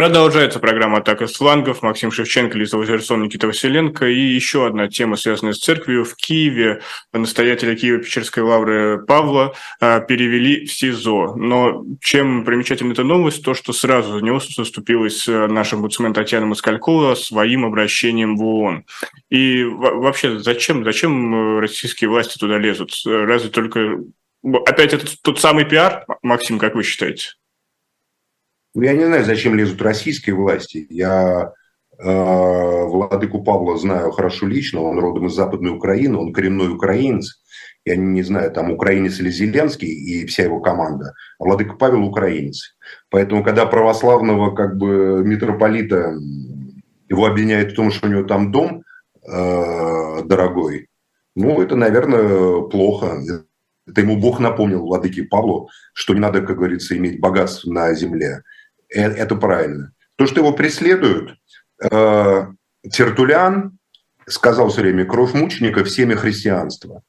Продолжается программа «Атака с флангов». Максим Шевченко, Лиза Лазерсон, Никита Василенко. И еще одна тема, связанная с церковью. В Киеве настоятеля Киева-Печерской лавры Павла а, перевели в СИЗО. Но чем примечательна эта новость, то, что сразу за него заступилась а, наша омбудсмен Татьяна Москалькова своим обращением в ООН. И вообще, зачем, зачем э, российские власти туда лезут? Разве только... Опять это тот самый пиар, Максим, как вы считаете? Ну, я не знаю, зачем лезут российские власти. Я э, Владыку Павла знаю хорошо лично, он родом из Западной Украины, он коренной украинец. Я не знаю, там украинец или Зеленский и вся его команда, а Владыка Павел украинец. Поэтому, когда православного как бы митрополита его обвиняют в том, что у него там дом э, дорогой, ну, это, наверное, плохо. Это ему Бог напомнил, Владыке Павлу, что не надо, как говорится, иметь богатство на земле. Э, это правильно. То, что его преследуют, э, Тертулян сказал все время, кровь мучеников – семя христианства.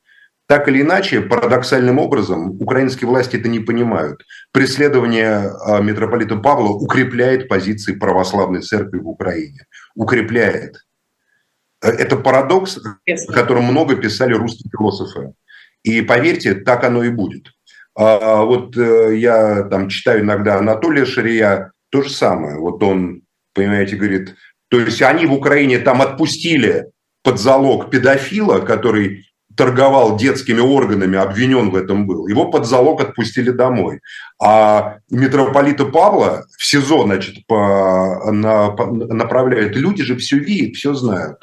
Так или иначе, парадоксальным образом, украинские власти это не понимают. Преследование э, митрополита Павла укрепляет позиции православной церкви в Украине. Укрепляет. Это парадокс, о котором много писали русские философы. И поверьте, так оно и будет. А вот э, я там читаю иногда Анатолия Шария, то же самое. Вот он, понимаете, говорит, то есть они в Украине там отпустили под залог педофила, который торговал детскими органами, обвинен в этом был. Его под залог отпустили домой. А митрополита Павла в СИЗО, значит, по, на, по, направляют. Люди же все видят, все знают.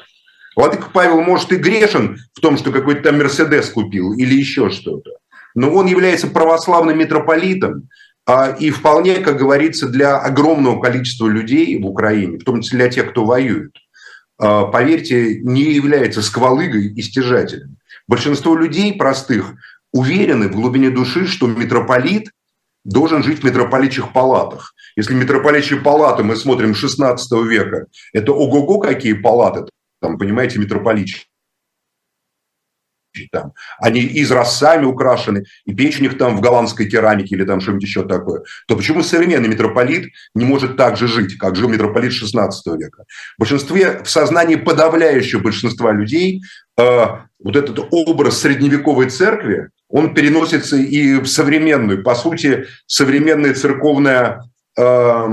Владыка Павел, может, и грешен в том, что какой-то там Мерседес купил или еще что-то но он является православным митрополитом, а, и вполне, как говорится, для огромного количества людей в Украине, в том числе для тех, кто воюет, а, поверьте, не является сквалыгой и стяжателем. Большинство людей простых уверены в глубине души, что митрополит должен жить в митрополитчих палатах. Если митрополитчие палаты мы смотрим 16 века, это ого-го какие палаты, там, понимаете, митрополитчие там. Они изразцами украшены, и печь у там в голландской керамике или там что-нибудь еще такое. То почему современный митрополит не может так же жить, как жил митрополит 16 века? В большинстве, в сознании подавляющего большинства людей э, вот этот образ средневековой церкви, он переносится и в современную. По сути, современная церковная э,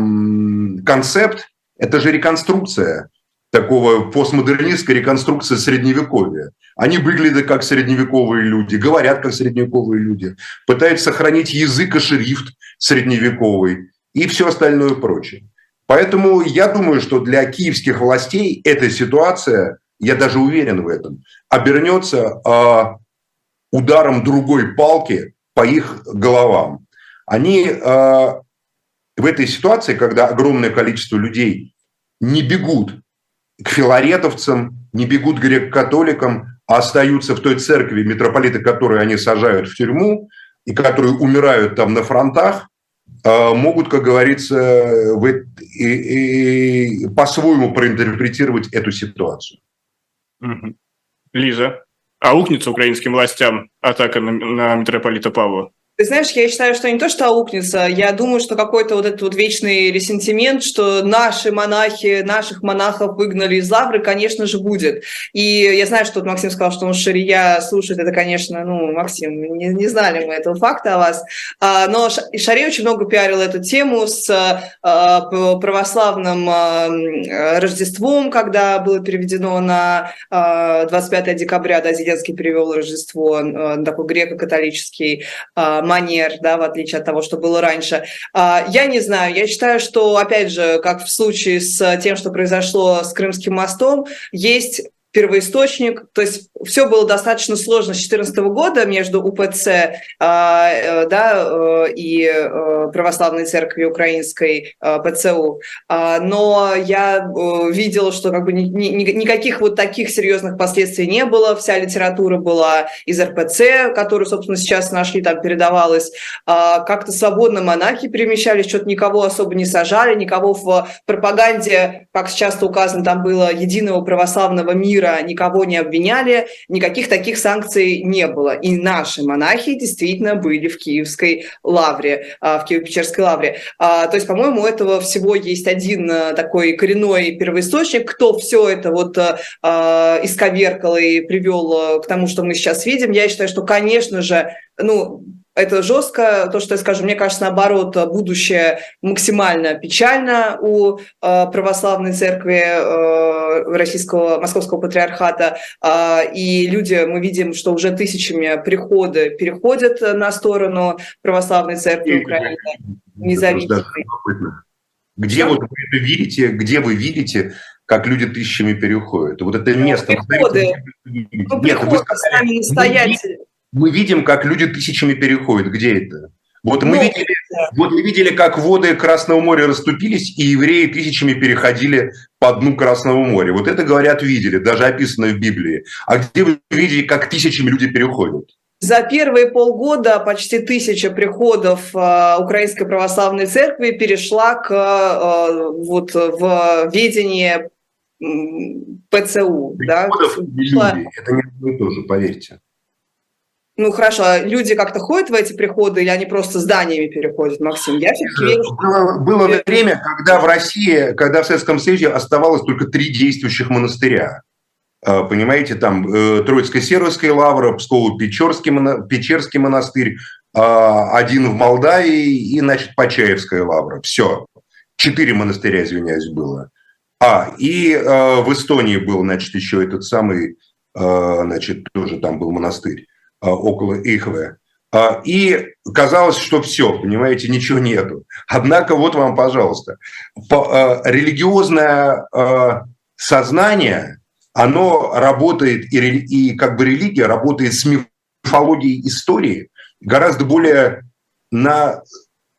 концепт – это же реконструкция такого постмодернистской реконструкции средневековья. Они выглядят как средневековые люди, говорят как средневековые люди, пытаются сохранить язык и шрифт средневековый и все остальное прочее. Поэтому я думаю, что для киевских властей эта ситуация, я даже уверен в этом, обернется э, ударом другой палки по их головам. Они э, в этой ситуации, когда огромное количество людей не бегут к филаретовцам, не бегут к грек-католикам, а остаются в той церкви митрополиты, которые они сажают в тюрьму и которые умирают там на фронтах, а, могут, как говорится, по-своему проинтерпретировать эту ситуацию. Лиза, аукнется украинским властям атака на митрополита Павла? Ты знаешь, я считаю, что не то, что аукнется, я думаю, что какой-то вот этот вот вечный ресентимент, что наши монахи, наших монахов выгнали из лавры, конечно же, будет. И я знаю, что вот Максим сказал, что он Шария слушает, это, конечно, ну, Максим, не, не знали мы этого факта о вас, а, но Шария очень много пиарил эту тему с а, православным а, Рождеством, когда было переведено на 25 декабря, да, Зеленский перевел Рождество, такой греко-католический манер, да, в отличие от того, что было раньше. А, я не знаю, я считаю, что, опять же, как в случае с тем, что произошло с Крымским мостом, есть первоисточник. То есть все было достаточно сложно с 2014 года между УПЦ а, э, да, э, и э, Православной Церкви Украинской ПЦУ. А, но я видела, что как бы ни, ни, никаких вот таких серьезных последствий не было. Вся литература была из РПЦ, которую, собственно, сейчас нашли, там передавалась. А, как-то свободно монахи перемещались, что-то никого особо не сажали, никого в пропаганде, как часто указано, там было единого православного мира мира никого не обвиняли, никаких таких санкций не было. И наши монахи действительно были в Киевской лавре, в Киево-Печерской лавре. То есть, по-моему, у этого всего есть один такой коренной первоисточник, кто все это вот исковеркал и привел к тому, что мы сейчас видим. Я считаю, что, конечно же, ну, это жестко. То, что я скажу, мне кажется, наоборот, будущее максимально печально у э, православной церкви э, российского московского патриархата. Э, и люди, мы видим, что уже тысячами приходы переходят на сторону православной церкви Украины, независимой. Где вот вы это видите, где вы видите, как люди тысячами переходят? Вот это ну, место... Приходы. Ну, Нет, приходы, вы сказали, сами настоятели мы видим, как люди тысячами переходят. Где это? Вот мы, ну, видели, вот мы видели, как воды Красного моря расступились, и евреи тысячами переходили по дну Красного моря. Вот это, говорят, видели, даже описано в Библии. А где вы видите, как тысячами люди переходят? За первые полгода почти тысяча приходов э, Украинской Православной Церкви перешла к, э, вот, в ведение ПЦУ. Приходов да? люди, это не одно и то же, поверьте. Ну хорошо, а люди как-то ходят в эти приходы или они просто зданиями переходят, Максим? Я все-таки верю, что... Было, было время, когда в России, когда в Советском Союзе оставалось только три действующих монастыря. А, понимаете, там э, Троицко-Серовская лавра, Псково-Печерский, Печерский монастырь, а, один в Молдавии и, значит, Почаевская лавра. Все. Четыре монастыря, извиняюсь, было. А, и э, в Эстонии был, значит, еще этот самый, э, значит, тоже там был монастырь. А, около Ихве. А, и казалось, что все, понимаете, ничего нету. Однако вот вам, пожалуйста, а, религиозное сознание, оно работает, и, как бы религия работает с мифологией истории гораздо более на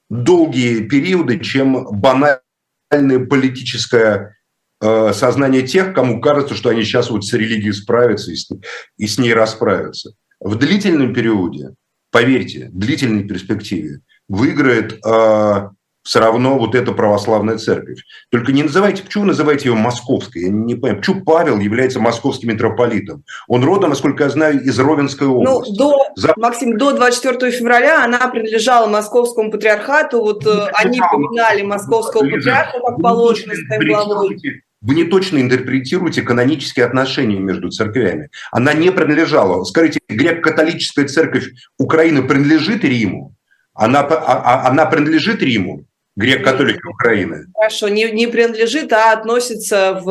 долгие периоды, чем банальное политическое сознание тех, кому кажется, что они сейчас вот с религией справятся и с ней расправятся. В длительном периоде, поверьте, в длительной перспективе выиграет э, все равно вот эта православная церковь. Только не называйте, почему вы называете ее московской? Я не понимаю, почему Павел является московским митрополитом? Он родом, насколько я знаю, из Ровенской ну, области. Ну, до, За... Максим, до 24 февраля она принадлежала московскому патриархату. Вот ну, они поминали московского патриарха, как положено, своим главой. Вы не точно интерпретируете канонические отношения между церквями. Она не принадлежала. Скажите, греко-католическая церковь Украины принадлежит Риму? Она, а, а, она принадлежит Риму? Грек-католики Украины. Хорошо, не, не принадлежит, а относится в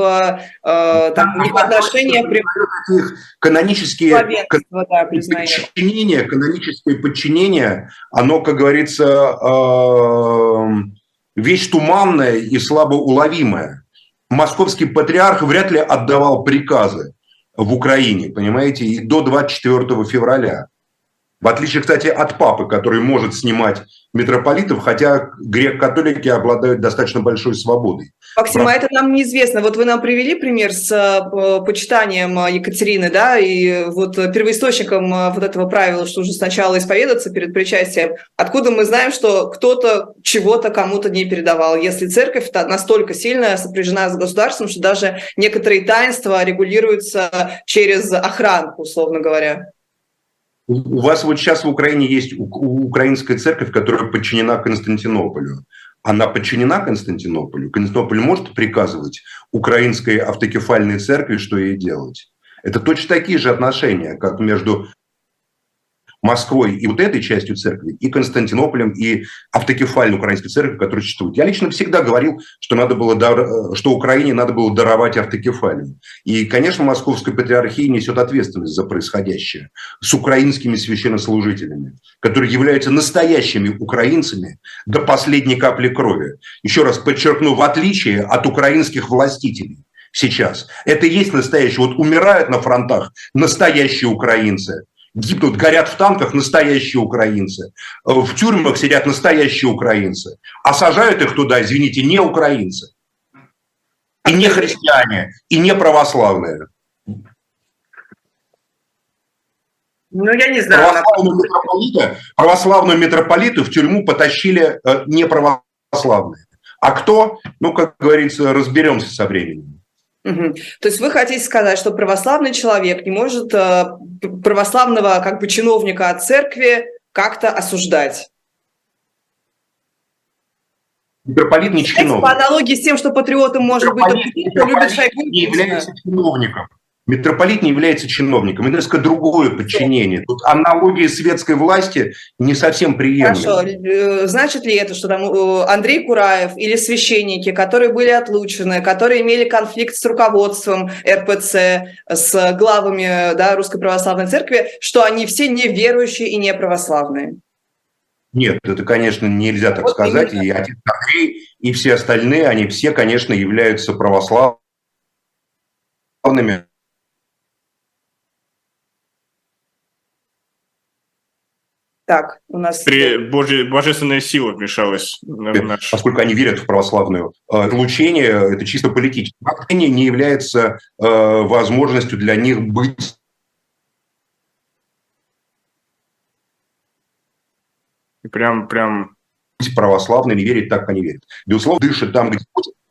э, там, да, отношения... При... Канонические да, подчинения, каноническое подчинение, оно, как говорится, э, вещь туманная и слабо уловимая московский патриарх вряд ли отдавал приказы в Украине, понимаете, и до 24 февраля. В отличие, кстати, от папы, который может снимать митрополитов, хотя грек-католики обладают достаточно большой свободой. Максим, а это нам неизвестно. Вот вы нам привели пример с э, почитанием э, Екатерины, да, и вот первоисточником э, вот этого правила, что уже сначала исповедаться перед причастием. Откуда мы знаем, что кто-то чего-то кому-то не передавал, если церковь настолько сильно сопряжена с государством, что даже некоторые таинства регулируются через охранку, условно говоря? У вас вот сейчас в Украине есть украинская церковь, которая подчинена Константинополю. Она подчинена Константинополю. Константинополь может приказывать украинской автокефальной церкви, что ей делать. Это точно такие же отношения, как между Москвой и вот этой частью церкви, и Константинополем, и автокефальной украинской церкви, которая существует. Я лично всегда говорил, что, надо было дар... что Украине надо было даровать автокефалию. И, конечно, Московская патриархия несет ответственность за происходящее с украинскими священнослужителями, которые являются настоящими украинцами до последней капли крови. Еще раз подчеркну, в отличие от украинских властителей, сейчас. Это и есть настоящие. Вот умирают на фронтах настоящие украинцы гибнут, горят в танках настоящие украинцы, в тюрьмах сидят настоящие украинцы, а сажают их туда, извините, не украинцы, и не христиане, и не православные. Ну, я не знаю. Православного митрополита, православного митрополита в тюрьму потащили э, не православные. А кто? Ну, как говорится, разберемся со временем. Угу. То есть вы хотите сказать, что православный человек не может э, православного как бы чиновника от церкви как-то осуждать? Митрополит не чиновник. По аналогии с тем, что патриотом может быть кто любит Шойгу. Не является чиновником. Митрополит не является чиновником, это несколько другое подчинение. Тут аналогия светской власти не совсем приемлема. Хорошо, э, значит ли это, что там э, Андрей Кураев или священники, которые были отлучены, которые имели конфликт с руководством РПЦ, с главами да, Русской Православной Церкви, что они все неверующие и не православные? Нет, это, конечно, нельзя так вот сказать. Именно. И отец Андрей, и все остальные, они все, конечно, являются православными Так, у нас... При Божья, божественная сила вмешалась в э, наш... Поскольку они верят в православную. Э, отлучение – это чисто политическое. Отлучение не является э, возможностью для них быть прям, прям православные, не верить так, как они верят. Безусловно, дышит там, где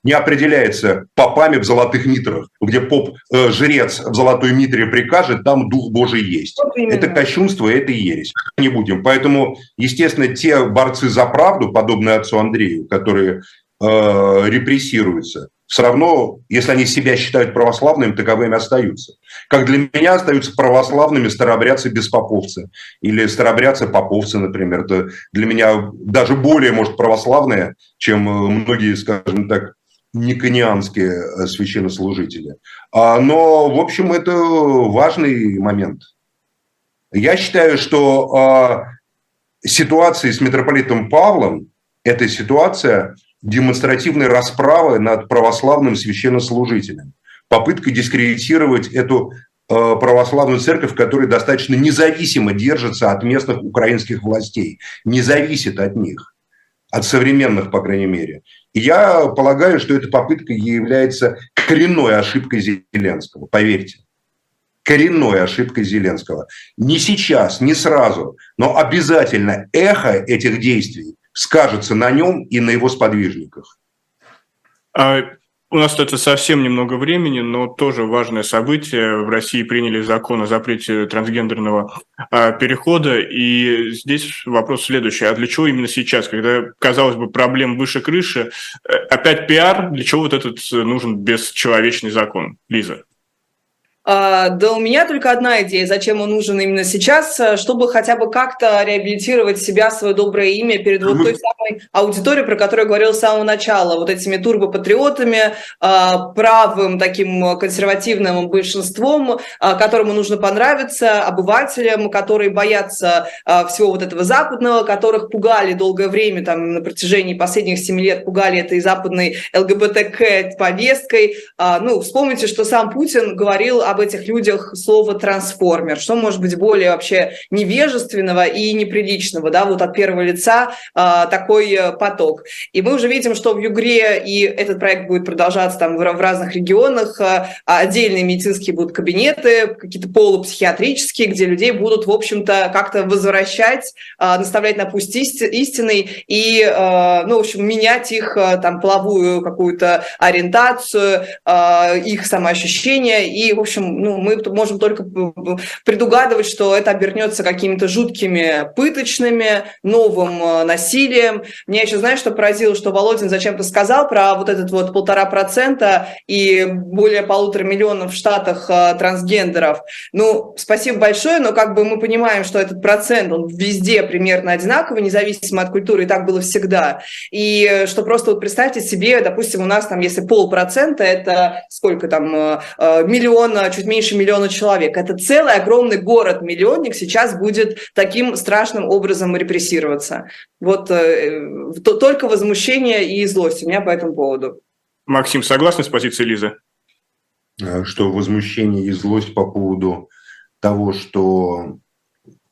не определяется попами в золотых митрах, где поп-жрец э, в золотой митре прикажет, там Дух Божий есть. Вот это кощунство, это и ересь. Не будем. Поэтому, естественно, те борцы за правду, подобные отцу Андрею, которые э, репрессируются, все равно, если они себя считают православными, таковыми остаются. Как для меня остаются православными старобрядцы-беспоповцы или старобрядцы-поповцы, например. Это для меня даже более, может, православные, чем э, многие, скажем так, никонианские э, священнослужители. А, но, в общем, это важный момент. Я считаю, что а, ситуация с митрополитом Павлом – это ситуация демонстративной расправы над православным священнослужителем. Попытка дискредитировать эту а, православную церковь, которая достаточно независимо держится от местных украинских властей, не зависит от них от современных, по крайней мере. И я полагаю, что эта попытка является коренной ошибкой Зеленского, поверьте. Коренной ошибкой Зеленского. Не сейчас, не сразу, но обязательно эхо этих действий скажется на нем и на его сподвижниках. А у нас это совсем немного времени, но тоже важное событие. В России приняли закон о запрете трансгендерного а, перехода. И здесь вопрос следующий. А для чего именно сейчас, когда, казалось бы, проблем выше крыши, э, опять пиар, для чего вот этот нужен бесчеловечный закон? Лиза. А, да у меня только одна идея, зачем он нужен именно сейчас, э, чтобы хотя бы как-то реабилитировать себя, свое доброе имя перед вот той самой аудиторией, про которую я говорила с самого начала, вот этими турбопатриотами, а, правым таким консервативным большинством, а, которому нужно понравиться, обывателям, которые боятся всего вот этого западного, которых пугали долгое время, там, на протяжении последних семи лет пугали этой западной ЛГБТК-повесткой. Ну, вспомните, что сам Путин говорил о об этих людях слово «трансформер». Что может быть более вообще невежественного и неприличного, да, вот от первого лица а, такой э, поток. И мы уже видим, что в Югре, и этот проект будет продолжаться там в, в разных регионах, а, отдельные медицинские будут кабинеты, какие-то полупсихиатрические, где людей будут, в общем-то, как-то возвращать, а, наставлять на путь истинный и, а, ну, в общем, менять их а, там половую какую-то ориентацию, а, их самоощущение и, в общем, ну, мы можем только предугадывать, что это обернется какими-то жуткими пыточными, новым э, насилием. Мне еще, знаешь, что поразило, что Володин зачем-то сказал про вот этот вот полтора процента и более полутора миллионов в Штатах э, трансгендеров. Ну, спасибо большое, но как бы мы понимаем, что этот процент, он везде примерно одинаковый, независимо от культуры, и так было всегда. И э, что просто вот представьте себе, допустим, у нас там, если полпроцента, это сколько там, миллиона чуть меньше миллиона человек. Это целый огромный город-миллионник сейчас будет таким страшным образом репрессироваться. Вот э, то, только возмущение и злость у меня по этому поводу. Максим, согласны с позицией Лизы? Э, что возмущение и злость по поводу того, что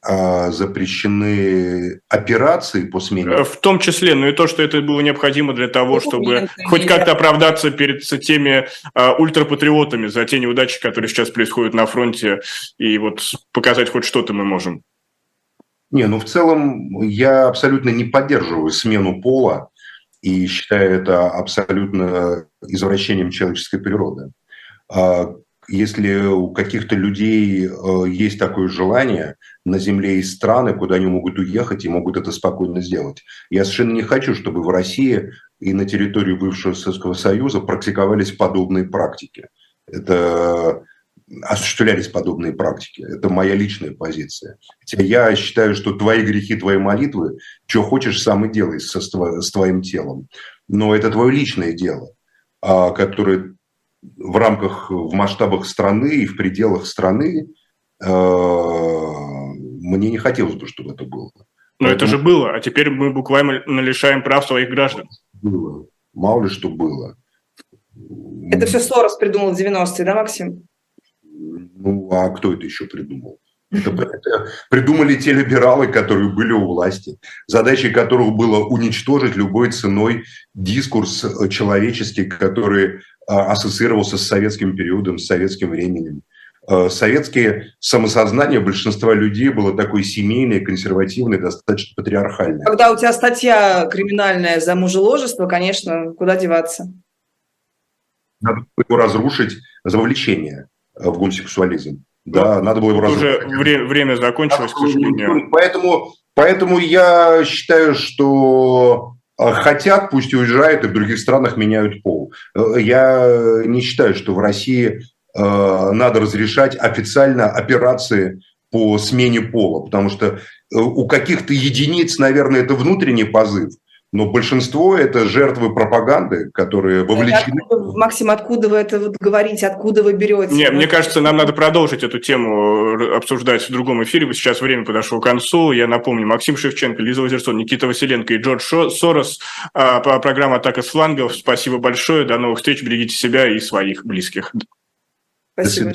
запрещены операции по смене? В том числе, ну и то, что это было необходимо для того, чтобы хоть как-то оправдаться перед теми а, ультрапатриотами за те неудачи, которые сейчас происходят на фронте, и вот показать хоть что-то мы можем. Не, ну в целом я абсолютно не поддерживаю смену пола и считаю это абсолютно извращением человеческой природы. Если у каких-то людей э, есть такое желание, на Земле есть страны, куда они могут уехать и могут это спокойно сделать. Я совершенно не хочу, чтобы в России и на территории бывшего Советского Союза практиковались подобные практики. Это осуществлялись подобные практики. Это моя личная позиция. Хотя я считаю, что твои грехи, твои молитвы, что хочешь, сам и делай со, с твоим телом. Но это твое личное дело, а, которое в рамках, в масштабах страны и в пределах страны а, мне не хотелось бы, чтобы это было. Но Поэтому... это же было, а теперь мы буквально лишаем прав своих граждан. Было. Мало ли что было. Это все Сорос придумал в 90-е, да, Максим? Ну, а кто это еще придумал? Это, это придумали те либералы, которые были у власти, задачей которых было уничтожить любой ценой дискурс человеческий, который а, ассоциировался с советским периодом, с советским временем. А, советские самосознание большинства людей было такое семейное, консервативное, достаточно патриархальное. Когда у тебя статья криминальная за мужеложество, конечно, куда деваться? Надо его разрушить за вовлечение в гомосексуализм. Да, ну, надо было его разрушить. Уже время, время закончилось, к сожалению. Поэтому, поэтому я считаю, что а, хотят, пусть уезжают, и в других странах меняют пол. Э, я не считаю, что в России э, надо разрешать официально операции по смене пола, потому что э, у каких-то единиц, наверное, это внутренний позыв, но большинство это жертвы пропаганды, которые вовлечены. Откуда, Максим, откуда вы это вот говорите, откуда вы берете? Не, мне кажется, нам надо продолжить эту тему обсуждать в другом эфире. Сейчас время подошло к концу. Я напомню, Максим Шевченко, Лиза Лазерсон, Никита Василенко и Джордж Сорос. А, программа «Атака с флангов». Спасибо большое. До новых встреч. Берегите себя и своих близких. Спасибо.